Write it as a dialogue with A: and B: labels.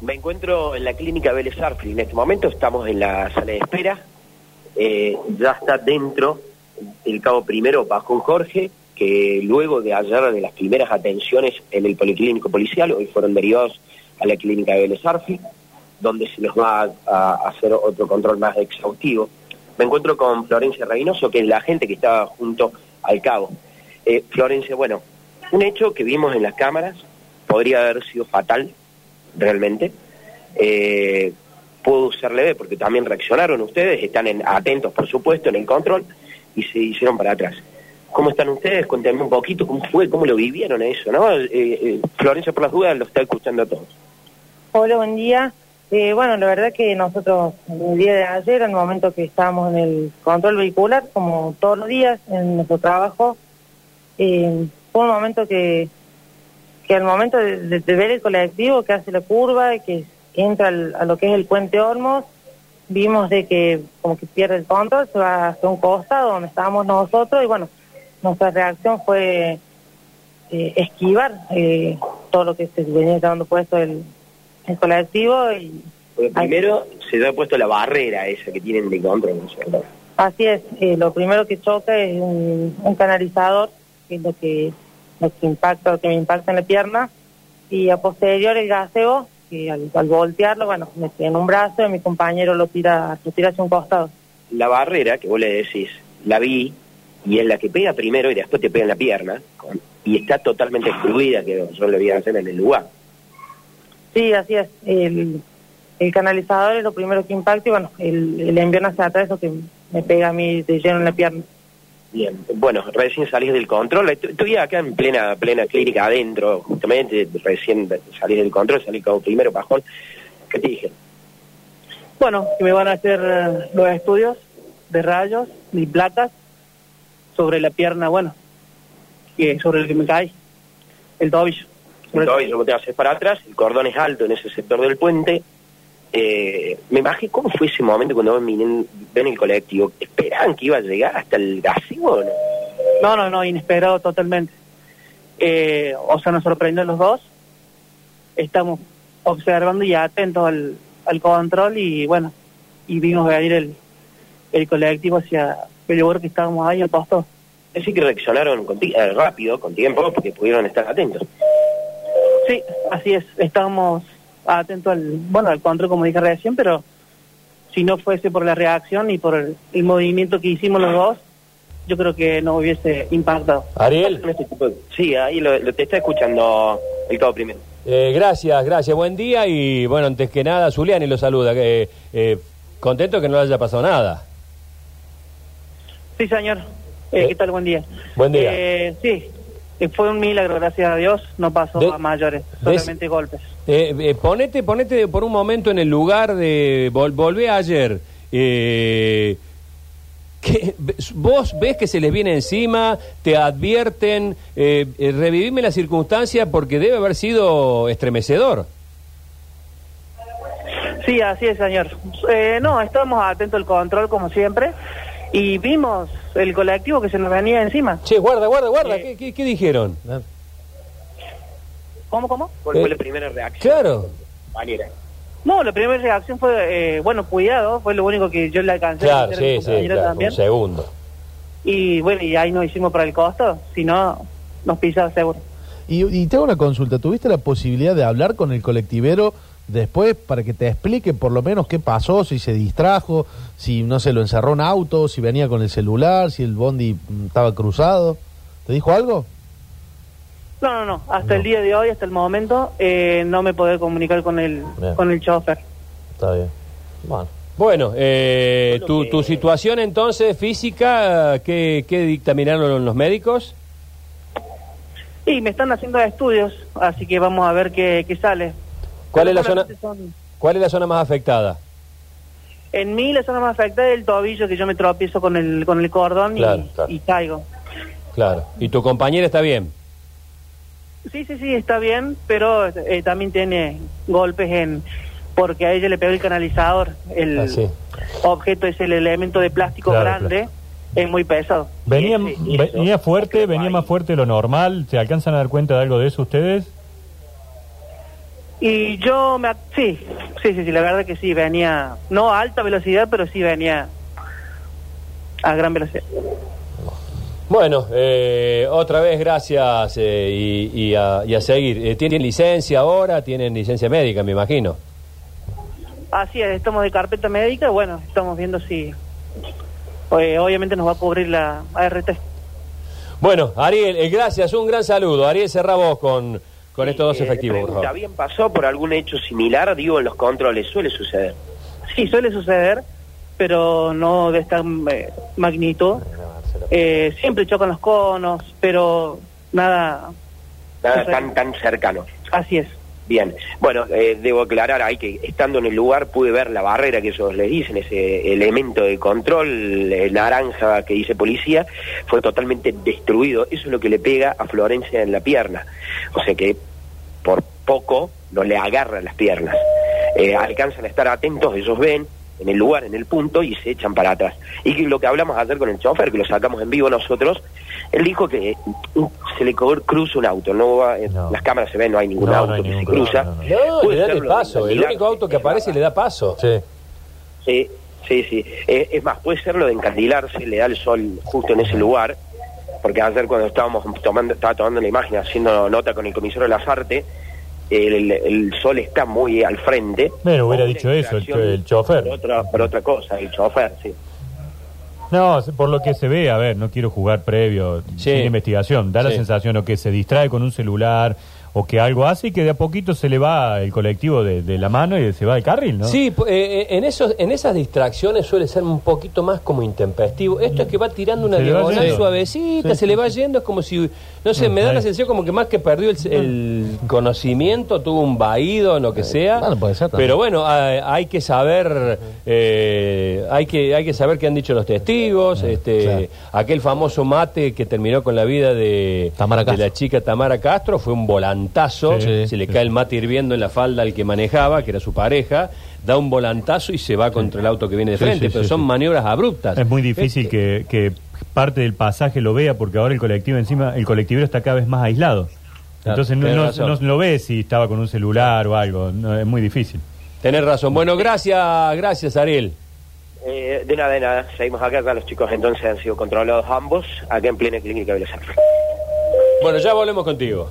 A: Me encuentro en la clínica Vélez Arfri. En este momento estamos en la sala de espera. Eh, ya está dentro el cabo primero Pascón Jorge, que luego de ayer de las primeras atenciones en el policlínico policial, hoy fueron derivados a la clínica de Vélez Arfri, donde se les va a, hacer otro control más exhaustivo. Me encuentro con Florencia Reynoso, que es la gente que estaba junto al cabo. Eh, Florencia, bueno, un hecho que vimos en las cámaras podría haber sido fatal, realmente. Eh, pudo ser leve porque también reaccionaron ustedes, están en, atentos, por supuesto, en el control y se hicieron para atrás. ¿Cómo están ustedes? Cuéntenme un poquito cómo fue, cómo lo vivieron eso, ¿no? Eh, eh, Florencia, por las dudas, lo está escuchando a todos.
B: Hola, buen día. Eh, bueno, la verdad que nosotros el día de ayer, en el momento que estábamos en el control vehicular, como todos los días en nuestro trabajo, eh, fue un momento que, que al momento de, ver el colectivo que hace la curva, que, que entra a lo que es el puente Olmos, vimos de que como que pierde el control, se va hacia un costado donde estábamos nosotros y bueno, nuestra reacción fue eh, esquivar todo lo que se venía dando puesto el el colectivo y...
A: primero se ha puesto la barrera esa que tienen de control.
B: Así es, eh, lo primero que choca es un, canalizador, que es lo que, lo que impacta, lo que me impacta en la pierna, y a posterior el gaseo, que al, voltearlo, bueno, me en un brazo y mi compañero lo tira, lo tira hacia un costado.
A: La barrera que vos le decís, la vi, y es la que pega primero y después te pega en la pierna, y está totalmente excluida, que yo le voy a hacer en el lugar.
B: Sí, así es. El, canalizador es lo primero que impacta y bueno, el, el envío hacia atrás es lo que me pega a mí de lleno en la pierna.
A: Bien, bueno, recién salís del control, estoy acá en plena plena clínica adentro, justamente, recién salís del control, salí como primero pajón, ¿qué te dije?
C: Bueno, que me van a hacer eh, los estudios de rayos y placas sobre la pierna, bueno, que sobre el que me cae, el tobillo.
A: Todavía te haces para atrás, el cordón es alto en ese sector del puente. Eh, me imagino cómo fue ese momento cuando ven, ven el colectivo. ¿Esperaban que iba a llegar hasta el gasivo o no?
C: No, no, no, inesperado totalmente. Eh, o sea, nos sorprendió los dos. Estamos observando y atentos al, al control y bueno, y vimos venir el, el colectivo hacia el lugar que estábamos ahí al posto.
A: Es decir, que reaccionaron eh, rápido, con tiempo, porque pudieron estar atentos.
C: Sí, así es. Estábamos atentos al, bueno, al control, como dije recién, pero si no fuese por la reacción y por el, movimiento que hicimos los dos, yo creo que no hubiese impactado.
D: Ariel.
A: Sí, ahí lo, te está escuchando el cabo primero.
D: Eh, gracias, gracias. Buen día y bueno, antes que nada, Zuliani lo saluda. Eh, eh, contento que no le haya pasado nada.
C: Sí, señor. ¿Qué tal? Buen día.
D: Buen día.
C: sí, fue un milagro, gracias a Dios, no pasó a mayores, solamente golpes.
D: Eh, eh, ponete, ponete por un momento en el lugar de... Vol, volvé ayer. Eh, vos ves que se les viene encima, te advierten, eh, eh, revivime la circunstancia porque debe haber sido estremecedor.
C: Sí, así es, señor. no, estamos atentos al control como siempre y vimos el colectivo que se nos venía encima.
D: Che, guarda, guarda, guarda, eh, ¿Qué, dijeron?
C: ¿Cómo, cómo?
A: ¿Cuál fue la primera reacción?
D: Claro.
C: No, la primera reacción fue, eh, bueno, cuidado, fue lo único que yo le alcancé
D: claro, sí, sí, un segundo.
C: Y bueno, y ahí nos hicimos para el costo, si no, nos pisaba seguro.
E: Y, y te hago una consulta, ¿tuviste la posibilidad de hablar con el colectivero después para que te explique por lo menos qué pasó, si se distrajo, si no se lo encerró un auto, si venía con el celular, si el bondi mm, estaba cruzado. ¿Te dijo algo?
C: No, no, no. Hasta el día de hoy, hasta el momento, eh, no me podré comunicar con el, con el chofer.
D: Está bien. Bueno. Bueno, eh, tu, tu situación entonces física, ¿qué, ¿qué dictaminaron los médicos?
C: Sí, me están haciendo estudios, así que vamos a ver qué, qué sale.
D: ¿Cuál es, la zona, ¿Cuál es la zona más afectada?
C: En mí la zona más afectada es el tobillo, que yo me tropiezo con el, con el cordón y, caigo.
D: Claro. ¿Y tu compañera está bien?
C: Sí, sí, sí, está bien, pero eh, también tiene golpes en porque a ella le pegó el canalizador. El ah, objeto es el elemento de plástico grande. Es muy pesado.
F: Venía, venía fuerte, venía más fuerte de lo normal. ¿Se alcanzan a dar cuenta de algo de eso ustedes?
C: Y yo me... Sí, sí, sí, sí, la verdad que sí, venía, no a alta velocidad, pero sí venía a gran velocidad.
D: Bueno, eh, otra vez gracias eh, y, y a, y a seguir. Eh, ¿Tienen licencia ahora? ¿Tienen licencia médica, me imagino?
C: Así es, estamos de carpeta médica, bueno, estamos viendo si... eh, obviamente nos va a cubrir la ART.
D: Bueno, Ariel, eh, gracias, un gran saludo. Ariel, cerra vos con, con estos dos
A: Eh,
D: efectivos, por favor.
A: ¿Bien pasó por algún hecho similar? Digo, en los controles suele suceder.
C: Sí, suele suceder, pero no de esta eh, magnitud. Eh, siempre chocan los conos, pero nada,
A: Nada tan, tan cercano.
C: así es.
A: Bien, bueno, eh, debo aclarar ahí que estando en el lugar pude ver la barrera que ellos les dicen, ese elemento de control eh, naranja que dice policía, fue totalmente destruido. Eso es lo que le pega a Florencia en la pierna. O sea que por poco no le agarran las piernas. Eh, alcanzan a estar atentos, ellos ven en el lugar, en el punto, y se echan para atrás. Y que lo que hablamos ayer con el chofer, que lo sacamos en vivo nosotros, él dijo que uh, se le cruza un auto, no va, en
F: No.
A: las cámaras se ven, no hay ningún
F: No, no
A: auto
F: hay
A: que
F: ningún
A: se cruza.
F: no, no, no.
D: No, le da paso.
A: de
D: El único auto que aparece le da paso.
F: Sí.
A: Sí, sí, sí. Eh, es más, puede ser lo de encandilarse, le da el sol justo en ese lugar, porque ayer cuando estábamos tomando, estaba tomando la imagen, haciendo nota con el comisario de las artes, el, el sol está muy al frente.
F: Bueno, hubiera dicho eso el el chofer.
A: Por otra, por otra cosa, el chofer, sí.
F: No, se- por lo que se ve, a ver, no quiero jugar previo
D: Sí.
F: sin investigación. Da la
D: Sí.
F: sensación o que se distrae con un celular o que algo hace y que de a poquito se le va el colectivo de, de la mano y se va del carril, ¿no?
D: Sí, eh, eh, en, esos, en esas distracciones suele ser un poquito más como intempestivo. Esto es que va tirando una diagonal suavecita,
F: Sí,
D: se le va yendo, es como si, no sé,
F: Mm,
D: me da la sensación como que más que perdió el, el conocimiento, tuvo un vaído en lo que sea.
E: bueno, puede ser.
D: Pero bueno, hay, hay que saber, eh, hay que hay que saber qué han dicho los testigos, este,
E: claro.
D: aquel famoso mate que terminó con la vida de,
E: Tamara
D: de la chica Tamara Castro fue un volantazo,
F: Sí,
D: se le
F: sí.
D: cae el mate hirviendo en la falda al que manejaba, que era su pareja, da un volantazo y se va contra el auto que viene de
E: Sí,
D: frente,
E: sí,
D: pero
E: sí,
D: son
E: sí.
D: maniobras abruptas.
F: Es muy difícil
D: Este,
F: que, que parte del pasaje lo vea porque ahora el colectivo encima, el colectivero está cada vez más aislado.
E: Claro,
F: Entonces no, lo ve si estaba con un celular o algo. No, es muy difícil.
D: Tenés razón. Bueno, gracias, gracias Ariel.
A: Eh, de nada, de nada. Seguimos acá, acá los chicos entonces han sido controlados ambos, acá en plena clínica de Bellas Artes.
D: Bueno, ya volvemos contigo.